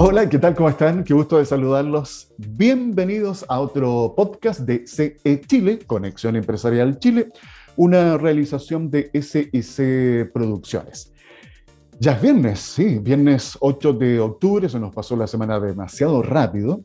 Hola, ¿qué tal? ¿Cómo están? Qué gusto de saludarlos. Bienvenidos a otro podcast de CE Chile, Conexión Empresarial Chile, una realización de SIC Producciones. Ya es viernes, sí, viernes 8 de octubre, se nos pasó la semana demasiado rápido.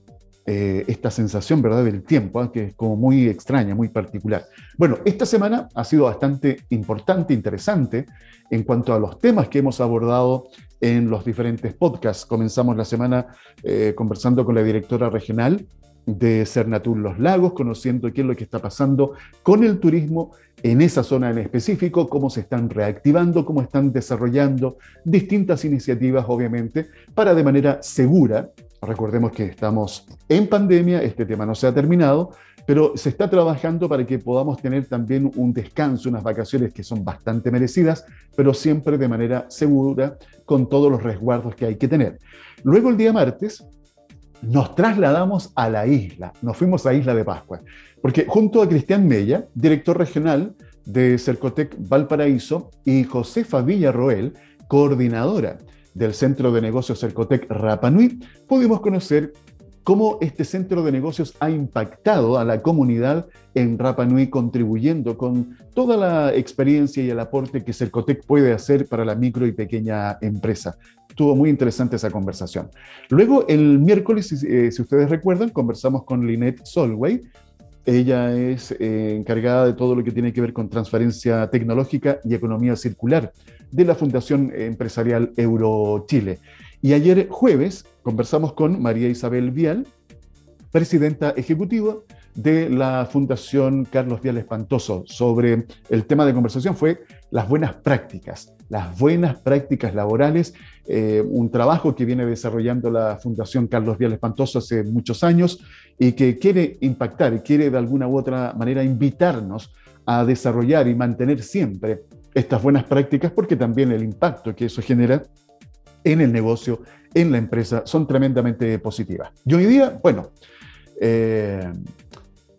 Eh, esta sensación, ¿verdad?, del tiempo, ¿eh? que es como muy extraña, muy particular. Bueno, esta semana ha sido bastante importante, interesante en cuanto a los temas que hemos abordado en los diferentes podcasts. Comenzamos la semana eh, conversando con la directora regional de Cernatur Los Lagos, conociendo qué es lo que está pasando con el turismo en esa zona en específico, cómo se están reactivando, cómo están desarrollando distintas iniciativas, obviamente, para de manera segura Recordemos que estamos en pandemia, este tema no se ha terminado, pero se está trabajando para que podamos tener también un descanso, unas vacaciones que son bastante merecidas, pero siempre de manera segura, con todos los resguardos que hay que tener. Luego el día martes nos trasladamos a la isla, nos fuimos a Isla de Pascua, porque junto a Cristian Mella, director regional de Cercotec Valparaíso, y Josefa Villarroel, coordinadora del Centro de Negocios Cercotec Rapanui, pudimos conocer cómo este centro de negocios ha impactado a la comunidad en Rapanui, contribuyendo con toda la experiencia y el aporte que Cercotec puede hacer para la micro y pequeña empresa. Estuvo muy interesante esa conversación. Luego, el miércoles, si, eh, ustedes recuerdan, conversamos con Lynette Solway. Ella es eh, encargada de todo lo que tiene que ver con transferencia tecnológica y economía circular de la Fundación Empresarial Euro Chile. Y ayer jueves conversamos con María Isabel Vial, presidenta ejecutiva de la Fundación Carlos Vial Espantoso, sobre el tema de conversación. Fue las buenas prácticas, las buenas prácticas laborales, eh, un trabajo que viene desarrollando la Fundación Carlos Vial Espantoso hace muchos años y que quiere impactar y quiere de alguna u otra manera invitarnos a desarrollar y mantener siempre estas buenas prácticas porque también el impacto que eso genera en el negocio, en la empresa, son tremendamente positivas. Y hoy día, bueno, eh,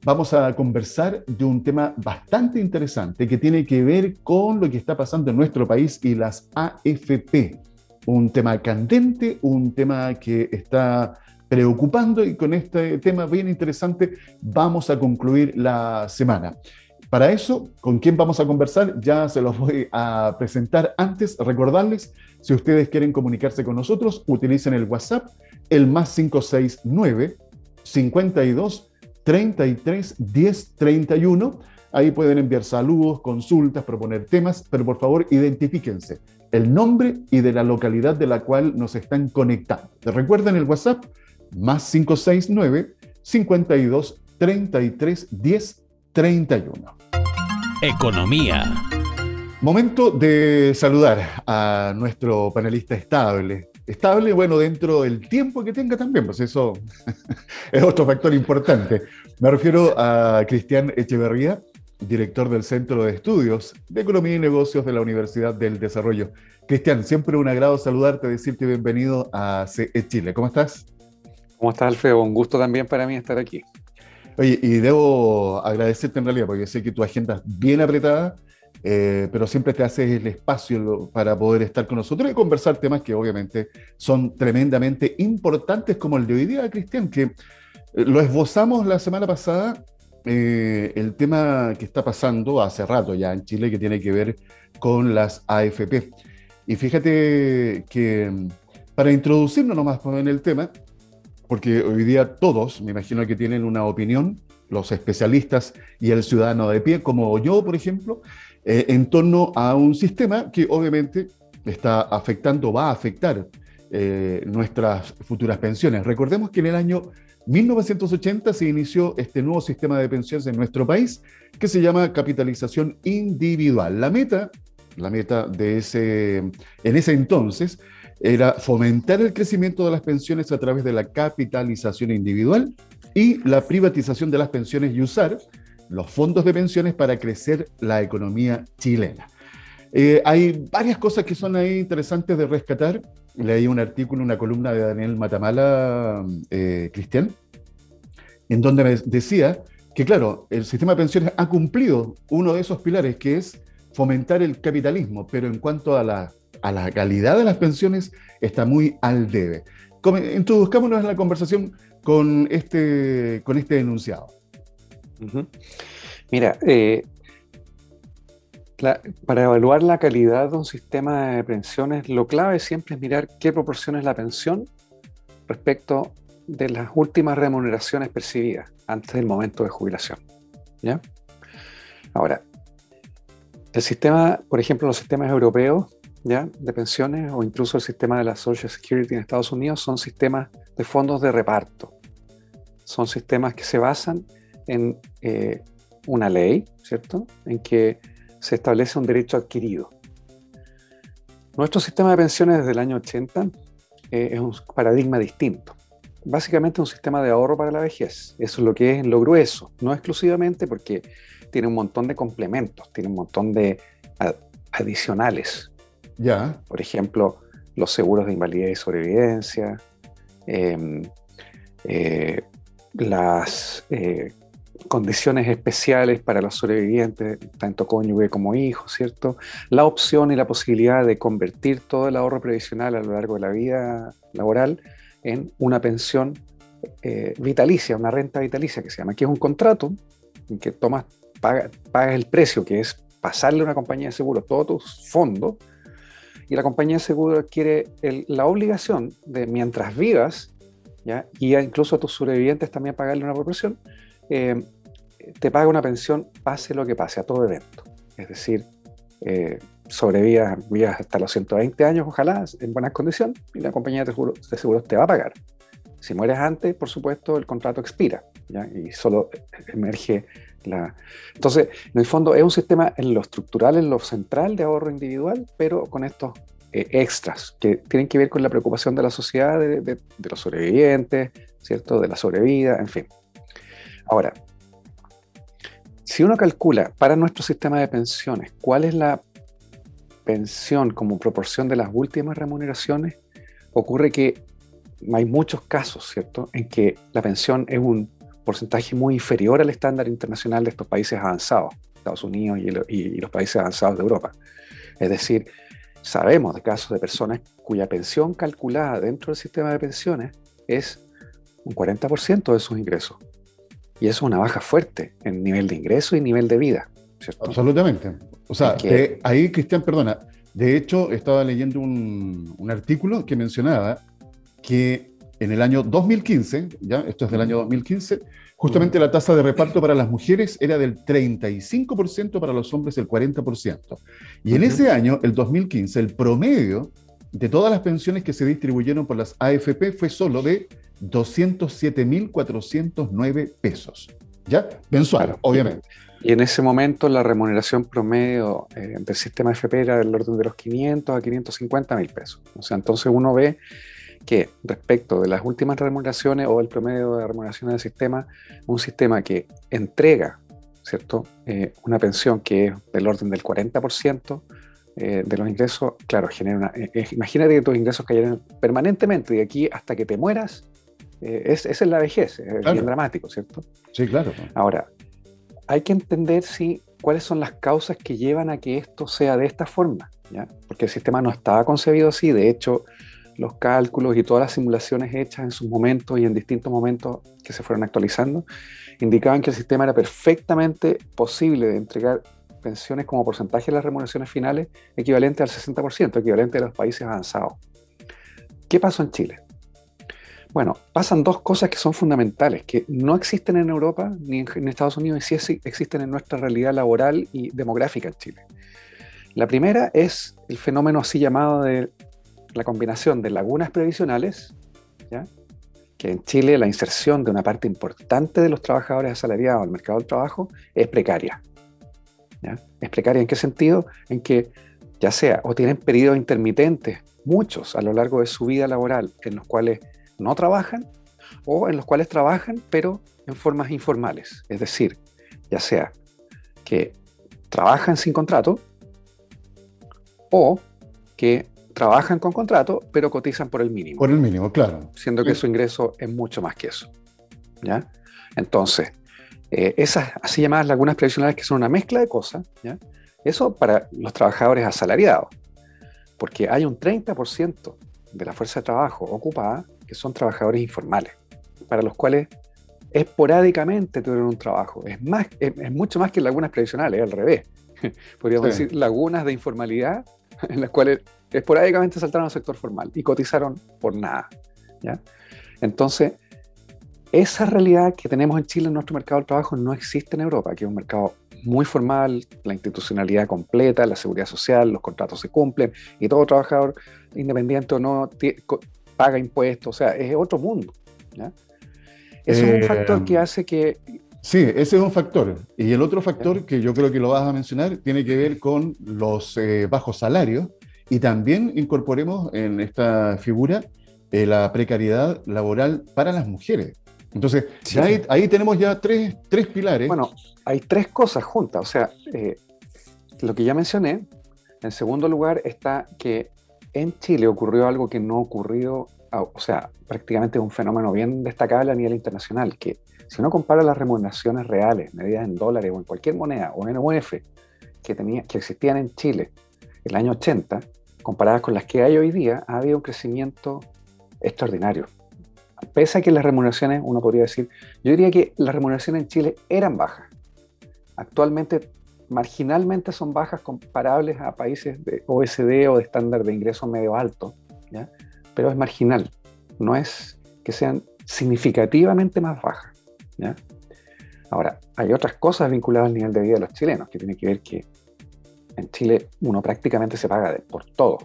vamos a conversar de un tema bastante interesante que tiene que ver con lo que está pasando en nuestro país y las AFP. Un tema candente, un tema que está preocupando y con este tema bien interesante vamos a concluir la semana. Para eso, ¿con quién vamos a conversar? Ya se los voy a presentar antes. Recordarles, si ustedes quieren comunicarse con nosotros, utilicen el WhatsApp, el más 569 52 33 10 31. Ahí pueden enviar saludos, consultas, proponer temas, pero por favor identifíquense el nombre y de la localidad de la cual nos están conectando. Recuerden el WhatsApp, más 569 52 33 10 31. Economía. Momento de saludar a nuestro panelista estable. Estable, bueno, dentro del tiempo que tenga también, pues eso es otro factor importante. Me refiero a Cristian Echeverría, director del Centro de Estudios de Economía y Negocios de la Universidad del Desarrollo. Cristian, siempre un agrado saludarte, decirte bienvenido a CE Chile. ¿Cómo estás? ¿Cómo estás, Alfredo? Un gusto también para mí estar aquí. Oye, y debo agradecerte en realidad, porque sé que tu agenda es bien apretada, eh, pero siempre te haces el espacio para poder estar con nosotros y conversar temas que obviamente son tremendamente importantes, como el de hoy día, Cristian, que eh, lo esbozamos la semana pasada, eh, el tema que está pasando hace rato ya en Chile, que tiene que ver con las AFP. Y fíjate que mm, para introducirnos nomás en el tema, porque hoy día todos, me imagino que tienen una opinión, los especialistas y el ciudadano de pie, como yo, por ejemplo, eh, en torno a un sistema que obviamente está afectando, va a afectar eh, nuestras futuras pensiones. Recordemos que en el año 1980 se inició este nuevo sistema de pensiones en nuestro país que se llama capitalización individual. La meta, la meta de ese, en ese entonces era fomentar el crecimiento de las pensiones a través de la capitalización individual y la privatización de las pensiones y usar los fondos de pensiones para crecer la economía chilena. Eh, hay varias cosas que son ahí interesantes de rescatar. Leí un artículo, una columna de Daniel Matamala, eh, Cristian, en donde me decía que, claro, el sistema de pensiones ha cumplido uno de esos pilares, que es fomentar el capitalismo, pero en cuanto a la a la calidad de las pensiones está muy al debe. Introduzcámonos en la conversación con este, con este enunciado. Mira, eh, para evaluar la calidad de un sistema de pensiones, lo clave siempre es mirar qué proporciona es la pensión respecto de las últimas remuneraciones percibidas antes del momento de jubilación. ¿ya? Ahora, el sistema, por ejemplo, los sistemas europeos ¿ya? de pensiones o incluso el sistema de la Social Security en Estados Unidos son sistemas de fondos de reparto. Son sistemas que se basan en eh, una ley, ¿cierto? En que se establece un derecho adquirido. Nuestro sistema de pensiones desde el año 80 eh, es un paradigma distinto. Básicamente un sistema de ahorro para la vejez. Eso es lo que es en lo grueso. No exclusivamente porque tiene un montón de complementos, tiene un montón de adicionales. Ya. Por ejemplo, los seguros de invalidez y sobrevivencia, em, eh, las eh, condiciones especiales para los sobrevivientes, tanto cónyuge como hijo, ¿cierto? La opción y la posibilidad de convertir todo el ahorro previsional a lo largo de la vida laboral en una pensión eh, vitalicia, una renta vitalicia que se llama, que es un contrato en que tomas, pagas el precio, que es pasarle a una compañía de seguros todos tus fondos, y la compañía de seguros adquiere la obligación de, mientras vivas, ¿ya? y incluso a tus sobrevivientes también pagarle una proporción, eh, te paga una pensión pase lo que pase, a todo evento. Es decir, eh, sobrevivas hasta los 120 años, ojalá, en buenas condiciones, y la compañía de seguros, te va a pagar. Si mueres antes, por supuesto, el contrato expira y solo emerge la... Entonces, en el fondo es un sistema en lo estructural, en lo central de ahorro individual, pero con estos eh, extras que tienen que ver con la preocupación de la sociedad, de, de los sobrevivientes, ¿cierto? De la sobrevida, en fin. Ahora, si uno calcula para nuestro sistema de pensiones cuál es la pensión como proporción de las últimas remuneraciones, ocurre que hay muchos casos, ¿cierto?, en que la pensión es un porcentaje muy inferior al estándar internacional de estos países avanzados, Estados Unidos y, los países avanzados de Europa. Es decir, sabemos de casos de personas cuya pensión calculada dentro del sistema de pensiones es un 40% de sus ingresos. Y eso es una baja fuerte en nivel de ingreso y nivel de vida. Absolutamente. O sea, ahí, Cristian, perdona, de hecho estaba leyendo un, artículo que mencionaba que en el año 2015, ya, esto es del año 2015, justamente la tasa de reparto para las mujeres era del 35%, para los hombres el 40%. Y en ese año, el 2015, el promedio de todas las pensiones que se distribuyeron por las AFP fue solo de 207.409 pesos. ¿Ya? Mensual, obviamente. Y en ese momento la remuneración promedio eh, del sistema FP era del orden de los 500 a 550 mil pesos. O sea, entonces uno ve que respecto de las últimas remuneraciones o el promedio de remuneraciones del sistema, un sistema que entrega, ¿cierto? Eh, una pensión que es del orden del 40%, eh, de los ingresos, claro, genera una, imagínate que tus ingresos cayeran permanentemente de aquí hasta que te mueras, eh, es, esa es la vejez, es bien dramático, ¿cierto? Sí, claro. Ahora, hay que entender si, cuáles son las causas que llevan a que esto sea de esta forma, ¿ya? Porque el sistema no estaba concebido así, de hecho, los cálculos y todas las simulaciones hechas en sus momentos y en distintos momentos que se fueron actualizando, indicaban que el sistema era perfectamente posible de entregar pensiones como porcentaje de las remuneraciones finales equivalente al 60%, equivalente a los países avanzados. ¿Qué pasó en Chile? Bueno, pasan dos cosas que son fundamentales, que no existen en Europa ni en, Estados Unidos y sí existen en nuestra realidad laboral y demográfica en Chile. La primera es el fenómeno así llamado de la combinación de lagunas previsionales, que en Chile la inserción de una parte importante de los trabajadores asalariados al mercado del trabajo es precaria. ¿Es precaria en qué sentido? En que ya sea o tienen periodos intermitentes, muchos a lo largo de su vida laboral, en los cuales no trabajan o en los cuales trabajan pero en formas informales. Es decir, ya sea que trabajan sin contrato o que trabajan con contrato pero cotizan por el mínimo. Por el mínimo, claro. Siendo que su ingreso es mucho más que eso. ¿ya? Entonces, eh, esas así llamadas lagunas previsionales que son una mezcla de cosas, ¿ya? eso para los trabajadores asalariados. porque hay un 30% de la fuerza de trabajo ocupada que son trabajadores informales, para los cuales esporádicamente tuvieron un trabajo. Es, más, es, mucho más que lagunas previsionales, al revés. Podríamos decir lagunas de informalidad en las cuales esporádicamente saltaron al sector formal y cotizaron por nada. ¿ya? Entonces, esa realidad que tenemos en Chile en nuestro mercado del trabajo no existe en Europa, que es un mercado muy formal, la institucionalidad completa, la seguridad social, los contratos se cumplen y todo trabajador, independiente o no, paga impuestos, o sea, es otro mundo. ¿ya? Eso es un factor que eh, hace que... Sí, ese es un factor. Y el otro factor que yo creo que lo vas a mencionar tiene que ver con los eh, bajos salarios y también incorporemos en esta figura eh, la precariedad laboral para las mujeres. Entonces, ahí, tenemos ya tres, tres, pilares. Bueno, hay tres cosas juntas. O sea, lo que ya mencioné, en segundo lugar está que en Chile ocurrió algo que no ocurrió o sea, prácticamente un fenómeno bien destacable a nivel internacional, que si uno compara las remuneraciones reales, medidas en dólares o en cualquier moneda, o en UF, que, tenía, que existían en Chile el año 80, comparadas con las que hay hoy día, ha habido un crecimiento extraordinario. Pese a que las remuneraciones, uno podría decir, yo diría que las remuneraciones en Chile eran bajas. Actualmente, marginalmente son bajas comparables a países de OSD o de estándar de ingreso medio alto. ¿ya? pero es marginal, no es que sean significativamente más bajas. Ahora, hay otras cosas vinculadas al nivel de vida de los chilenos, que tiene que ver que en Chile uno prácticamente se paga por todo.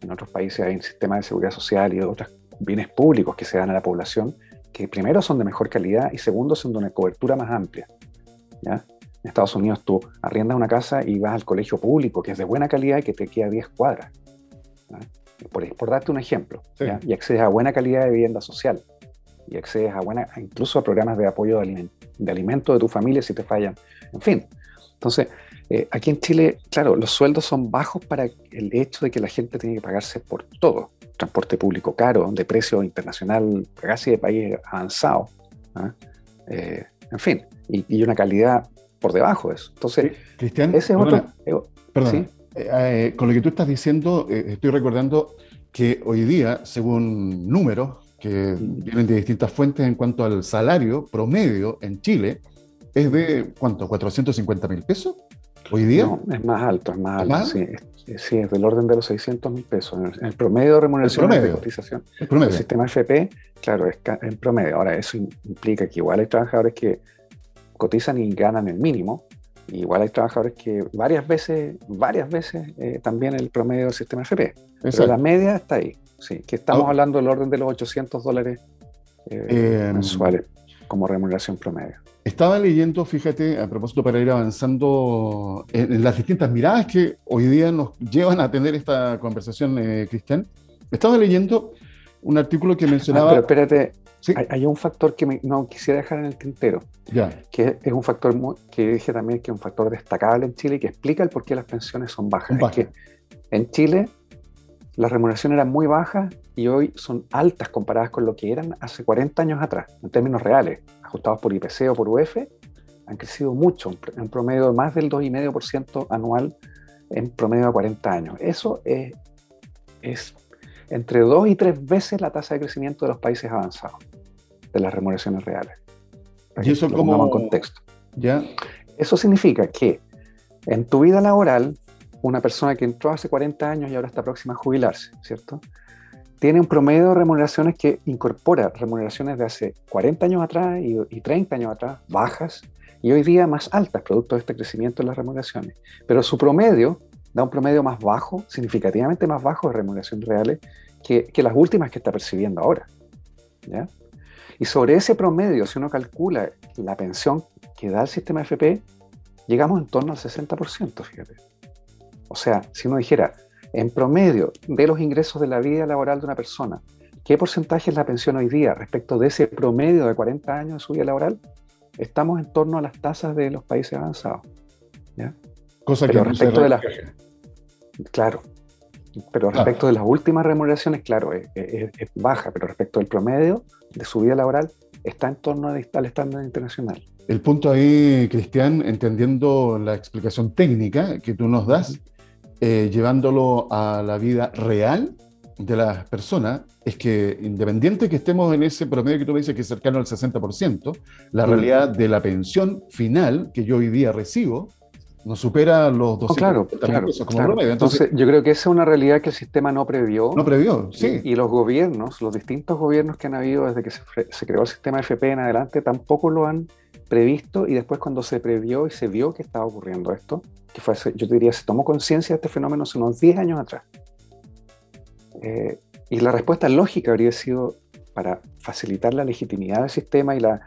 En otros países hay un sistema de seguridad social y otros bienes públicos que se dan a la población que primero son de mejor calidad y segundo son de una cobertura más amplia. En Estados Unidos tú arriendas una casa y vas al colegio público que es de buena calidad y que te queda 10 cuadras por, darte un ejemplo, y accedes a buena calidad de vivienda social, y accedes a buena, incluso a programas de apoyo de, de alimento de tu familia si te fallan, en fin. Entonces, eh, aquí en Chile, claro, los sueldos son bajos para el hecho de que la gente tiene que pagarse por todo. Transporte público caro, de precio internacional, casi de país avanzado. Eh, en fin, y, una calidad por debajo de eso. Entonces, Cristian, ese es otro. perdón, eh, eh, con lo que tú estás diciendo, eh, estoy recordando que hoy día, según números que vienen de distintas fuentes en cuanto al salario promedio en Chile, es de, ¿cuánto? ¿450 mil pesos? ¿Hoy día? No, es más alto, es más alto. Sí, es, del orden de los 600 mil pesos. En el, promedio de remuneración de cotización el promedio. del sistema FP, claro, es en promedio. Ahora, eso implica que igual hay trabajadores que cotizan y ganan el mínimo, Igual hay trabajadores que varias veces, varias veces eh, también el promedio del sistema FP. Pero la media está ahí. Sí, que estamos ah. hablando del orden de los 800 dólares eh, em, mensuales como remuneración promedio. Estaba leyendo, fíjate, a propósito para ir avanzando en, las distintas miradas que hoy día nos llevan a tener esta conversación, eh, Cristian. Estaba leyendo un artículo que mencionaba... Ah, pero espérate, hay, un factor que no quisiera dejar en el tintero, que es un factor que dije también que es un factor destacable en Chile y que explica el por qué las pensiones son bajas. Es que en Chile las remuneraciones eran muy bajas y hoy son altas comparadas con lo que eran hace 40 años atrás, en términos reales, ajustados por IPC o por UF, han crecido mucho, en promedio de más del 2,5% anual en promedio de 40 años. Eso es, es entre dos y tres veces la tasa de crecimiento de los países avanzados de las remuneraciones reales. ¿Y eso como en contexto? ¿Ya? Eso significa que en tu vida laboral, una persona que entró hace 40 años y ahora está próxima a jubilarse, ¿cierto? Tiene un promedio de remuneraciones que incorpora remuneraciones de hace 40 años atrás y, y 30 años atrás, bajas, y hoy día más altas, producto de este crecimiento en las remuneraciones. Pero su promedio da un promedio más bajo, significativamente más bajo de remuneraciones reales que, que las últimas que está percibiendo ahora. ¿ya? Y sobre ese promedio, si uno calcula la pensión que da el sistema FP, llegamos en torno al 60%, fíjate. O sea, si uno dijera, en promedio de los ingresos de la vida laboral de una persona, ¿qué porcentaje es la pensión hoy día respecto de ese promedio de 40 años de su vida laboral? Estamos en torno a las tasas de los países avanzados. ¿ya? Cosa que respecto de la... Claro, pero respecto de las últimas remuneraciones, claro, es, baja, pero respecto del promedio de su vida laboral, está en torno al estándar internacional. El punto ahí, Cristian, entendiendo la explicación técnica que tú nos das, eh, llevándolo a la vida real de las personas, es que independiente que estemos en ese promedio que tú me dices que es cercano al 60%, la realidad de la pensión final que yo hoy día recibo no supera los 200 Oh, claro, claro, pesos como claro. promedio. Entonces, Entonces, yo creo que esa es una realidad que el sistema no previó. no previó, sí. Y, y los gobiernos, los distintos gobiernos que han habido desde que se, creó el sistema FP en adelante, tampoco lo han previsto y después cuando se previó y se vio que estaba ocurriendo esto, que fue, yo diría, se tomó conciencia de este fenómeno hace unos 10 años atrás. Eh, y la respuesta lógica habría sido para facilitar la legitimidad del sistema y la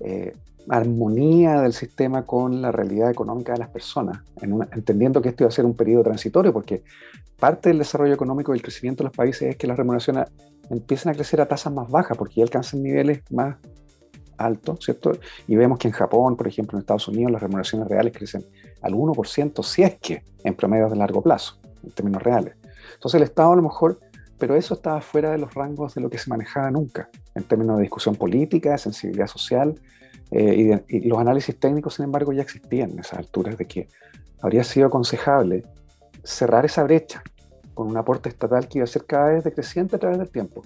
eh, armonía del sistema con la realidad económica de las personas, entendiendo que esto iba a ser un periodo transitorio, porque parte del desarrollo económico y el crecimiento de los países es que las remuneraciones empiezan a crecer a tasas más bajas, porque ya alcanzan niveles más altos, ¿cierto? Y vemos que en Japón, por ejemplo, en Estados Unidos, las remuneraciones reales crecen al 1%, si es que en promedios de largo plazo, en términos reales. Entonces el Estado a lo mejor, pero eso estaba fuera de los rangos de lo que se manejaba nunca, en términos de discusión política, de sensibilidad social, eh, y, y los análisis técnicos, sin embargo, ya existían en esas alturas de que habría sido aconsejable cerrar esa brecha con un aporte estatal que iba a ser cada vez decreciente a través del tiempo.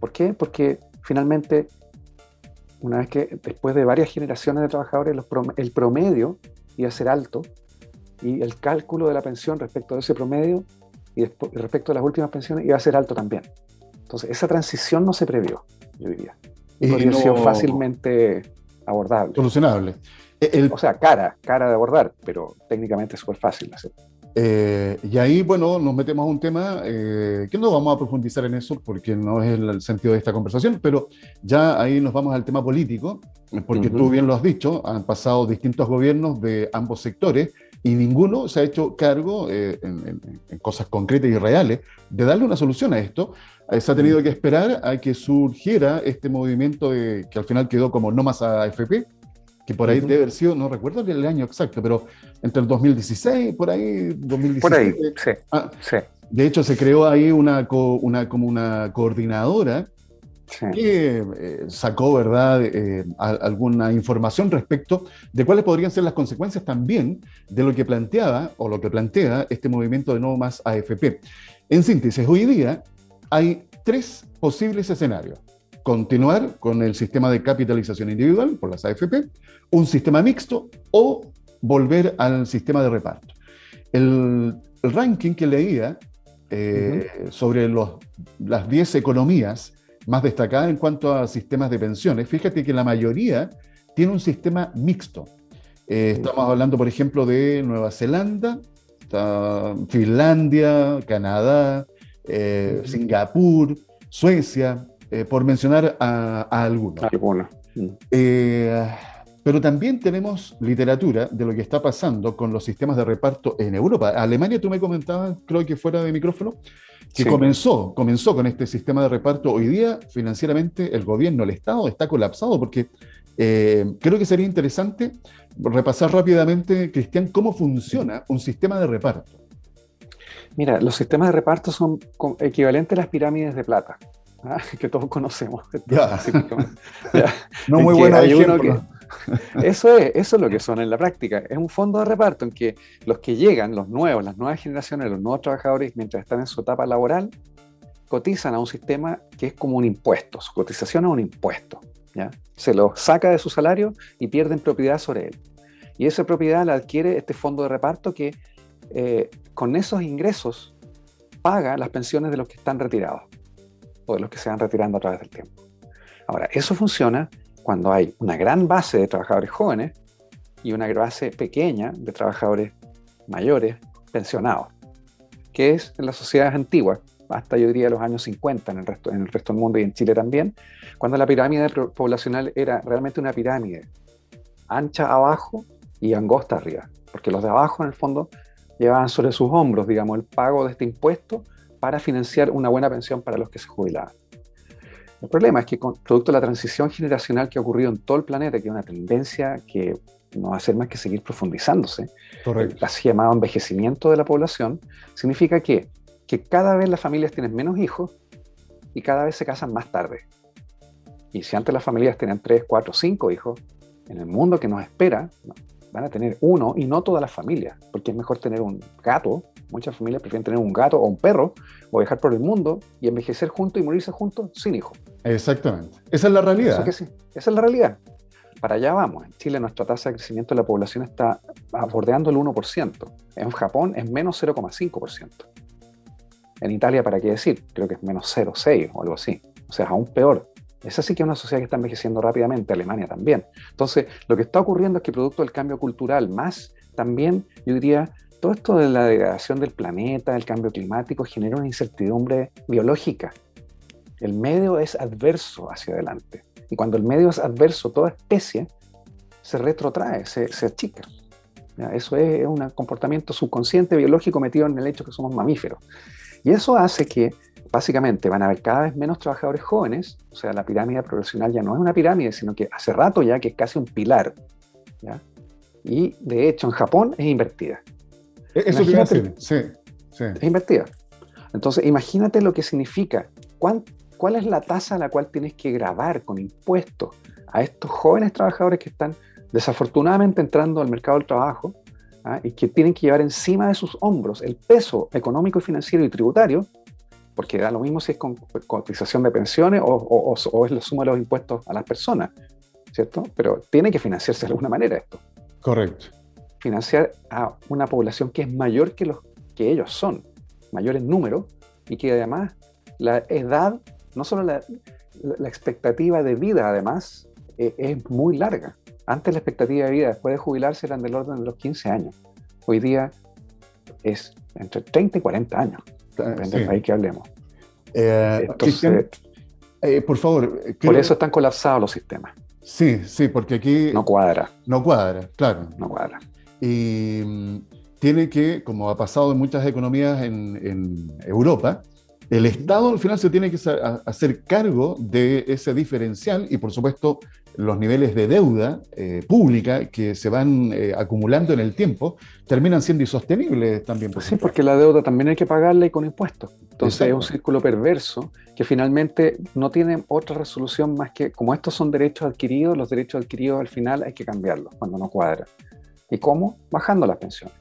¿Por qué? Porque finalmente, una vez que después de varias generaciones de trabajadores, los prom- el promedio iba a ser alto y el cálculo de la pensión respecto de ese promedio y respecto de las últimas pensiones iba a ser alto también. Entonces, esa transición no se previó, yo diría. Y Y podría no- fácilmente abordable. Solucionable. Eh, El, O sea, cara, cara de abordar, pero técnicamente es súper fácil hacer. Eh, y ahí, bueno, nos metemos a un tema eh, que no vamos a profundizar en eso porque no es el, el sentido de esta conversación, pero ya ahí nos vamos al tema político, eh, porque Ujú. tú bien lo has dicho, han pasado distintos gobiernos de ambos sectores y ninguno se ha hecho cargo eh, en, en- en cosas concretas y reales de darle una solución a esto. Eh, se ha tenido que esperar a que surgiera este movimiento de- que al final quedó como no más AFP, que por ahí Ujú. debe haber sido, no recuerdo el año exacto, pero entre el 2016, por ahí, 2017. Por ahí, sí, Ah, sí, de hecho, se creó ahí una, co- una, como una coordinadora sí. que eh, sacó, ¿verdad?, eh, a- alguna información respecto de cuáles podrían ser las consecuencias también de lo que planteaba o lo que plantea este movimiento de no más AFP. En síntesis, hoy día hay tres posibles escenarios. Continuar con el sistema de capitalización individual por las AFP, un sistema mixto o volver al sistema de reparto. El, el ranking que leía eh, sobre los, las 10 economías más destacadas en cuanto a sistemas de pensiones, fíjate que la mayoría tiene un sistema mixto. Eh, estamos hablando, por ejemplo, de Nueva Zelanda, Finlandia, Canadá, eh. Singapur, Suecia, eh, por mencionar a, a algunos. Algunos. Mm. Eh, pero también tenemos literatura de lo que está pasando con los sistemas de reparto en Europa. Alemania, tú me comentabas, creo que fuera de micrófono, que Sí. comenzó, comenzó con este sistema de reparto. Hoy día, financieramente, el gobierno, el Estado está colapsado porque eh, creo que sería interesante repasar rápidamente, Cristian, cómo funciona un sistema de reparto. Mira, los sistemas de reparto son equivalentes a las pirámides de plata, ¿ah? que todos conocemos. No En muy que hay uno ejemplos. Eso es, eso es lo que son en la práctica. Es un fondo de reparto en que los que llegan, los nuevos, las nuevas generaciones, los nuevos trabajadores, mientras están en su etapa laboral, cotizan a un sistema que es como un impuesto. Su cotización es un impuesto. ¿ya? Se lo saca de su salario y pierden propiedad sobre él. Y esa propiedad la adquiere este fondo de reparto que eh, con esos ingresos paga las pensiones de los que están retirados o de los que se van retirando a través del tiempo. Ahora, eso funciona cuando hay una gran base de trabajadores jóvenes y una base pequeña de trabajadores mayores pensionados, que es en las sociedades antiguas, hasta yo diría los años 50 en el resto, del mundo y en Chile también, cuando la pirámide poblacional era realmente una pirámide ancha abajo y angosta arriba, porque los de abajo en el fondo llevaban sobre sus hombros, digamos, el pago de este impuesto para financiar una buena pensión para los que se jubilaban. El problema es que con, producto de la transición generacional que ha ocurrido en todo el planeta, que es una tendencia que no va a hacer más que seguir profundizándose, Correcto. el así llamado envejecimiento de la población, significa que, que cada vez las familias tienen menos hijos y cada vez se casan más tarde. Y si antes las familias tenían 3, 4, 5 hijos, en el mundo que nos espera van a tener uno y no todas las familias, porque es mejor tener un gato Muchas familias prefieren tener un gato o un perro o viajar por el mundo y envejecer juntos y morirse juntos sin hijos. Exactamente. Esa es la realidad. que sí. Esa es la realidad. Para allá vamos. En Chile nuestra tasa de crecimiento de la población está bordeando el 1%. En Japón es menos 0,5%. En Italia, ¿para qué decir? Creo que es menos 0,6 o algo así. O sea, aún peor. Es así que es una sociedad que está envejeciendo rápidamente, Alemania también. Entonces, lo que está ocurriendo es que producto del cambio cultural, más también, yo diría, todo esto de la degradación del planeta, el cambio climático, genera una incertidumbre biológica. El medio es adverso hacia adelante. Y cuando el medio es adverso, toda especie se retrotrae, se, se achica. Eso es un comportamiento subconsciente biológico metido en el hecho que somos mamíferos. Y eso hace que básicamente van a haber cada vez menos trabajadores jóvenes, o sea, la pirámide profesional ya no es una pirámide, sino que hace rato ya que es casi un pilar. Y de hecho en Japón es invertida. E-, eso imagínate, sí, sí. Es invertida. Entonces, imagínate lo que significa. ¿Cuál, ¿Cuál es la tasa a la cual tienes que grabar con impuestos a estos jóvenes trabajadores que están desafortunadamente entrando al mercado del trabajo ¿ah? y que tienen que llevar encima de sus hombros el peso económico, financiero y tributario porque da lo mismo si es con cotización de pensiones o, es la suma de los impuestos a las personas, ¿cierto? Pero tiene que financiarse de alguna manera esto. Correcto. Financiar a una población que es mayor que los que ellos son, mayor en número, y que además la edad, no solo la, expectativa de vida, además, e, es muy larga. Antes la expectativa de vida después de jubilarse eran del orden de los 15 años. Hoy día es entre 30 y 40 años depende del país que hablemos. Eh, eh, por favor. Por eso están colapsados los sistemas. Sí, sí, porque aquí... No cuadra. No cuadra, claro. No cuadra. Y mm, tiene que, como ha pasado en muchas economías en, en Europa, el Estado al final se tiene que hacer cargo de ese diferencial y por supuesto los niveles de deuda eh, pública que se van eh, acumulando en el tiempo terminan siendo insostenibles también. Por sí, porque la deuda también hay que pagarla y con impuestos. Entonces es un círculo perverso que finalmente no tiene otra resolución más que, como estos son derechos adquiridos, los derechos adquiridos al final hay que cambiarlos cuando no cuadra. ¿Y cómo? Bajando las pensiones.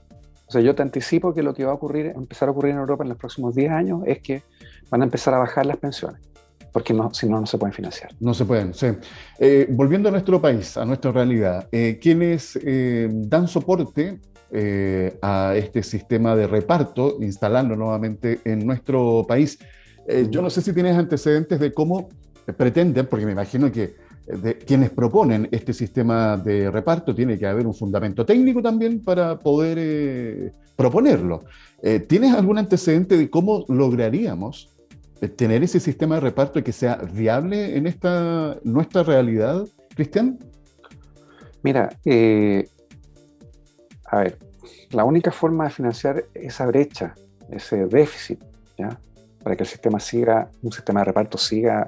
O sea, yo te anticipo que lo que va a ocurrir, empezar a ocurrir en Europa en los próximos 10 años es que van a empezar a bajar las pensiones porque no, si no, no se pueden financiar. No se pueden, sí. Eh, volviendo a nuestro país, a nuestra realidad, eh, quienes eh, dan soporte a este sistema de reparto, instalando nuevamente en nuestro país, yo no sé si tienes antecedentes de cómo pretenden, porque me imagino que quienes proponen este sistema de reparto tiene que haber un fundamento técnico también para poder proponerlo. ¿Tienes algún antecedente de cómo lograríamos tener ese sistema de reparto que sea viable en esta nuestra realidad, Cristian? Mira, eh, a ver, la única forma de financiar esa brecha, ese déficit, para que el sistema siga, un sistema de reparto siga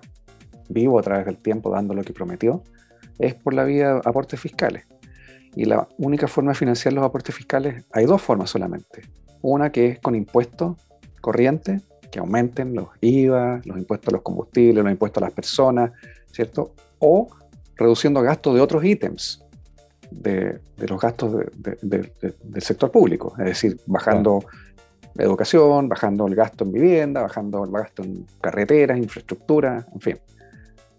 vivo a través del tiempo dando lo que prometió, es por la vía de aportes fiscales. Y la única forma de financiar los aportes fiscales, hay dos formas solamente. Una que es con impuestos corrientes que aumenten los IVA, los impuestos a los combustibles, los impuestos a las personas, ¿cierto? O reduciendo gastos de otros ítems de, los gastos del sector público, es decir, bajando educación, bajando el gasto en vivienda, bajando el gasto en carreteras, infraestructura, en fin,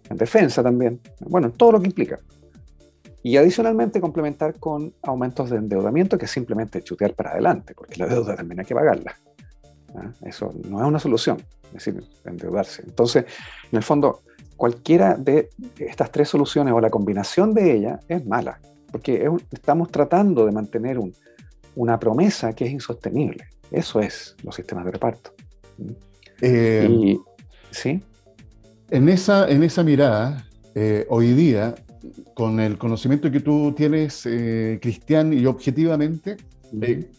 en defensa también, bueno, todo lo que implica. Y adicionalmente complementar con aumentos de endeudamiento que es simplemente chutear para adelante, porque la deuda también hay que pagarla. ¿Ah? Eso no es una solución, es decir, endeudarse. Entonces, en el fondo, cualquiera de estas tres soluciones o la combinación de ellas es mala, porque estamos tratando de mantener una promesa que es insostenible. Eso es los sistemas de reparto. Eh, ¿Sí? En esa, en esa mirada, eh, hoy día, con el conocimiento que tú tienes, eh, Cristian, y objetivamente,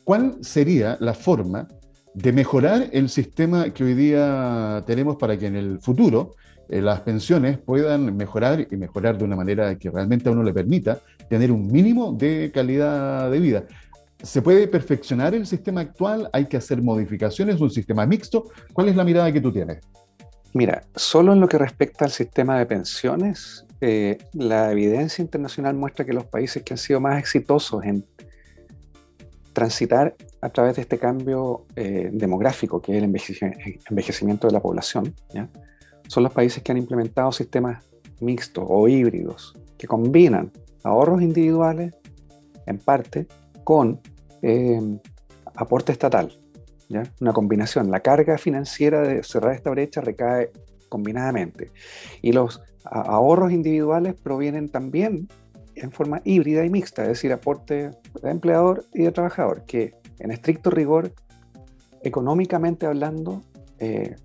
¿cuál sería la forma de mejorar el sistema que hoy día tenemos para que en el futuro eh, las pensiones puedan mejorar y mejorar de una manera que realmente a uno le permita tener un mínimo de calidad de vida. ¿Se puede perfeccionar el sistema actual? ¿Hay que hacer modificaciones? ¿Un sistema mixto? ¿Cuál es la mirada que tú tienes? Mira, solo en lo que respecta al sistema de pensiones, eh, la evidencia internacional muestra que los países que han sido más exitosos en transitar a través de este cambio eh, demográfico, que es el envejecimiento de la población, son los países que han implementado sistemas mixtos o híbridos, que combinan ahorros individuales, en parte, con eh, aporte estatal. ¿ya? Una combinación. La carga financiera de cerrar esta brecha recae combinadamente. Y los ahorros individuales provienen también en forma híbrida y mixta, es decir, aporte de empleador y de trabajador, que en estricto rigor, económicamente hablando, eh,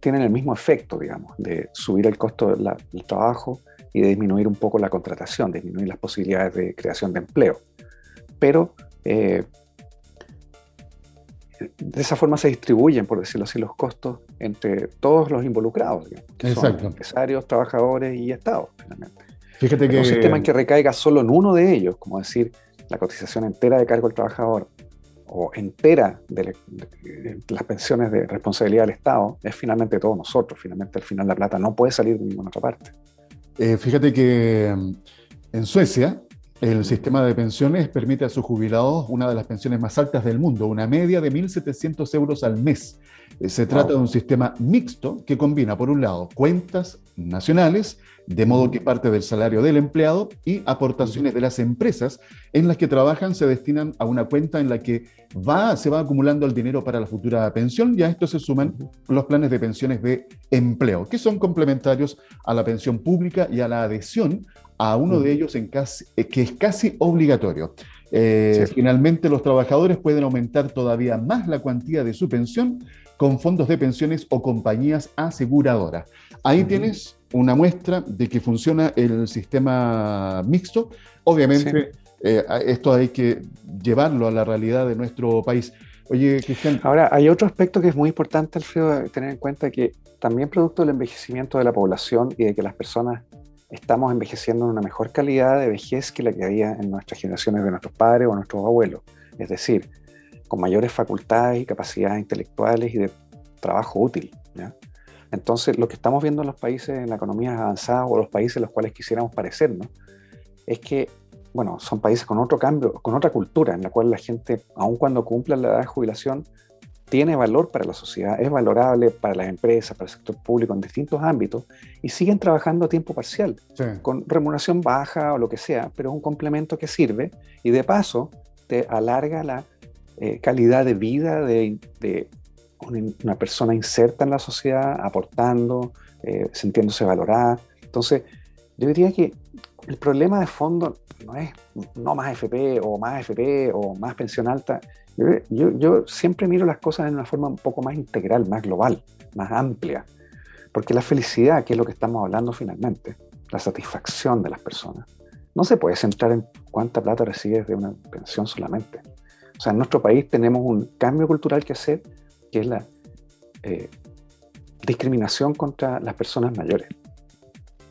tienen el mismo efecto, digamos, de subir el costo del trabajo y de disminuir un poco la contratación, disminuir las posibilidades de creación de empleo. Pero eh, de esa forma se distribuyen, por decirlo así, los costos entre todos los involucrados, que son empresarios, trabajadores y Estado, finalmente. Fíjate que... Un sistema en que recaiga solo en uno de ellos, como decir, la cotización entera de cargo del trabajador o entera de, las pensiones de responsabilidad del Estado, es finalmente todos nosotros. Finalmente, al final, la plata no puede salir de ninguna otra parte. Eh, fíjate que mm, en Suecia, el sistema de pensiones permite a sus jubilados una de las pensiones más altas del mundo, una media de 1.700 euros al mes. Eh, se trata de un sistema mixto que combina, por un lado, cuentas nacionales, de modo que parte del salario del empleado y aportaciones de las empresas en las que trabajan se destinan a una cuenta en la que va, se va acumulando el dinero para la futura pensión y a esto se suman los planes de pensiones de empleo, que son complementarios a la pensión pública y a la adhesión a uno de ellos en casi, eh, que es casi obligatorio. Eh, finalmente, los trabajadores pueden aumentar todavía más la cuantía de su pensión con fondos de pensiones o compañías aseguradoras. Ahí tienes una muestra de que funciona el sistema mixto. Obviamente, eh, esto hay que llevarlo a la realidad de nuestro país. Oye, Cristian. Ahora, hay otro aspecto que es muy importante, Alfredo, tener en cuenta que también producto del envejecimiento de la población y de que las personas estamos envejeciendo en una mejor calidad de vejez que la que había en nuestras generaciones de nuestros padres o nuestros abuelos. Es decir, con mayores facultades y capacidades intelectuales y de trabajo útil. Entonces, lo que estamos viendo en los países, en la economía avanzada o los países en los cuales quisiéramos parecernos, es que, bueno, son países con otro cambio, con otra cultura, en la cual la gente, aun cuando cumpla la edad de jubilación, tiene valor para la sociedad, es valorable para las empresas, para el sector público en distintos ámbitos y siguen trabajando a tiempo parcial, con remuneración baja o lo que sea, pero es un complemento que sirve y de paso te alarga la eh, calidad de vida de, una persona inserta en la sociedad, aportando, eh, sintiéndose valorada. Entonces, yo diría que el problema de fondo no es no más FP o más FP o más pensión alta. Yo, yo, siempre miro las cosas de una forma un poco más integral, más global, más amplia. Porque la felicidad, que es lo que estamos hablando finalmente, la satisfacción de las personas, no se puede centrar en cuánta plata recibes de una pensión solamente. O sea, en nuestro país tenemos un cambio cultural que hacer, que es la eh, discriminación contra las personas mayores.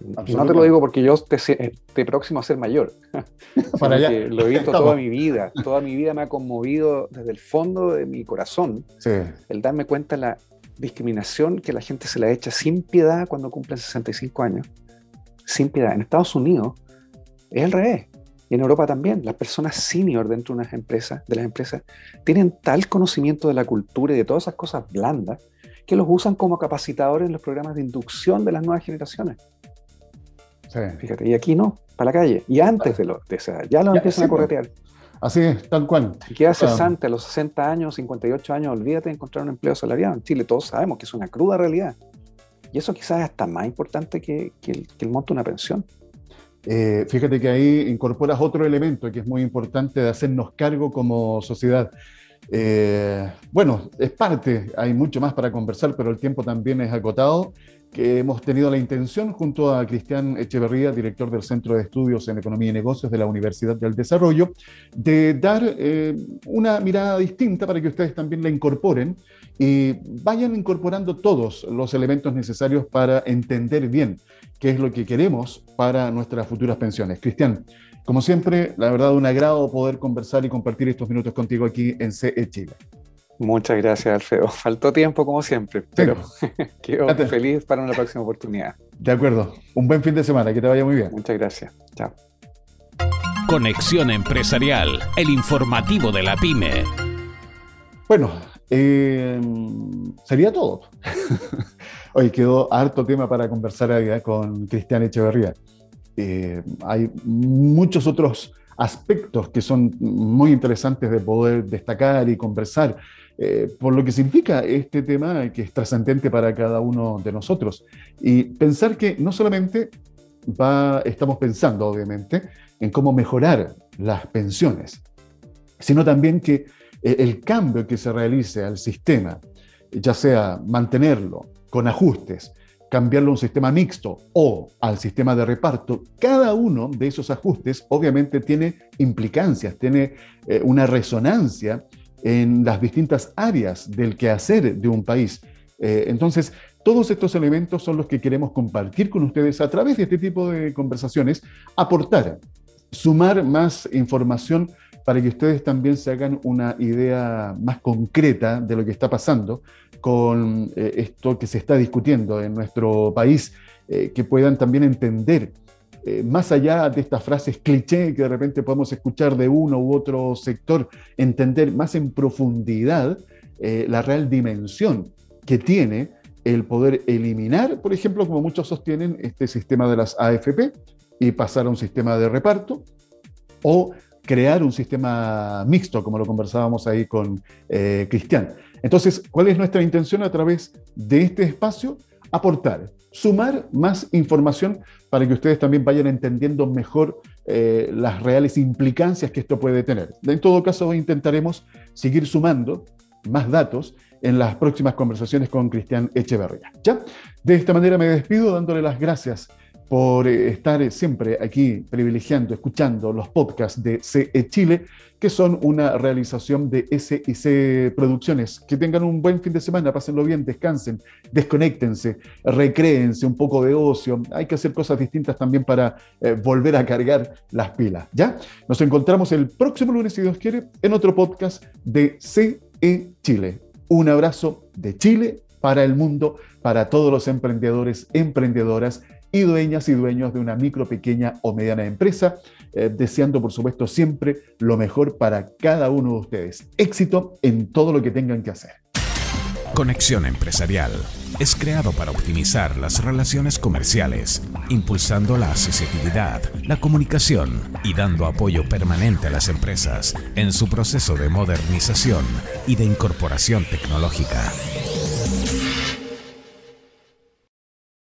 No te lo digo porque yo estoy próximo a ser mayor. Para allá. Lo he visto toda mi vida. Toda mi vida me ha conmovido desde el fondo de mi corazón el darme cuenta de la discriminación que la gente se la echa sin piedad cuando cumplen 65 años. Sin piedad. En Estados Unidos es al revés. Y en Europa también. Las personas senior dentro de unas empresas, de las empresas, tienen tal conocimiento de la cultura y de todas esas cosas blandas que los usan como capacitadores en los programas de inducción de las nuevas generaciones. Fíjate, y aquí no, para la calle. Y antes de, lo, de esa, ya lo empiezan a corretear. Así es, tal cual. Y queda cesante a los 60 años, 58 años, olvídate de encontrar un empleo salariado. En Chile todos sabemos que es una cruda realidad. Y eso quizás es hasta más importante que, el, que monto de una pensión. Eh, fíjate que ahí incorporas otro elemento que es muy importante de hacernos cargo como sociedad. Eh, bueno, es parte, hay mucho más para conversar, pero el tiempo también es acotado que hemos tenido la intención, junto a Cristian Echeverría, director del Centro de Estudios en Economía y Negocios de la Universidad del Desarrollo, de dar eh, una mirada distinta para que ustedes también la incorporen y vayan incorporando todos los elementos necesarios para entender bien qué es lo que queremos para nuestras futuras pensiones. Cristian, como siempre, la verdad, un agrado poder conversar y compartir estos minutos contigo aquí en CE Chile. Muchas gracias, Alfredo. Faltó tiempo como siempre, pero quedo feliz para una próxima oportunidad. De acuerdo. Un buen fin de semana, que te vaya muy bien. Muchas gracias. Chao. Conexión Empresarial, el informativo de la pyme. Bueno, eh, sería todo. Hoy quedó harto tema para conversar con Cristian Echeverría. Eh, hay muchos otros aspectos que son muy interesantes de poder destacar y conversar, eh, por lo que significa este tema que es trascendente para cada uno de nosotros. Y pensar que no solamente va, estamos pensando, obviamente, en cómo mejorar las pensiones, sino también que eh, el cambio que se realice al sistema, ya sea mantenerlo con ajustes, cambiarlo a un sistema mixto o al sistema de reparto, cada uno de esos ajustes obviamente tiene implicancias, tiene eh, una resonancia en las distintas áreas del quehacer de un país. Eh, entonces, todos estos elementos son los que queremos compartir con ustedes a través de este tipo de conversaciones, aportar, sumar más información para que ustedes también se hagan una idea más concreta de lo que está pasando con eh, esto que se está discutiendo en nuestro país, eh, que puedan también entender, eh, más allá de estas frases cliché que de repente podemos escuchar de uno u otro sector, entender más en profundidad la real dimensión que tiene el poder eliminar, por ejemplo, como muchos sostienen, este sistema de las AFP y pasar a un sistema de reparto, o crear un sistema mixto, como lo conversábamos ahí con eh, Cristian. Entonces, ¿cuál es nuestra intención a través de este espacio? Aportar, sumar más información para que ustedes también vayan entendiendo mejor eh, las reales implicancias que esto puede tener. En todo caso, intentaremos seguir sumando más datos en las próximas conversaciones con Cristian Echeverría. ¿Ya? De esta manera me despido dándole las gracias por eh, estar siempre aquí privilegiando, escuchando los podcasts de CE Chile, que son una realización de SIC Producciones. Que tengan un buen fin de semana, pásenlo bien, descansen, desconéctense, recréense un poco de ocio. Hay que hacer cosas distintas también para eh, volver a cargar las pilas. ¿Ya? Nos encontramos el próximo lunes, si Dios quiere, en otro podcast de CE Chile. Un abrazo de Chile para el mundo, para todos los emprendedores, emprendedoras y dueñas y dueños de una micro, pequeña o mediana empresa, eh, deseando por supuesto siempre lo mejor para cada uno de ustedes. Éxito en todo lo que tengan que hacer. Conexión Empresarial es creado para optimizar las relaciones comerciales, impulsando la accesibilidad, la comunicación y dando apoyo permanente a las empresas en su proceso de modernización y de incorporación tecnológica.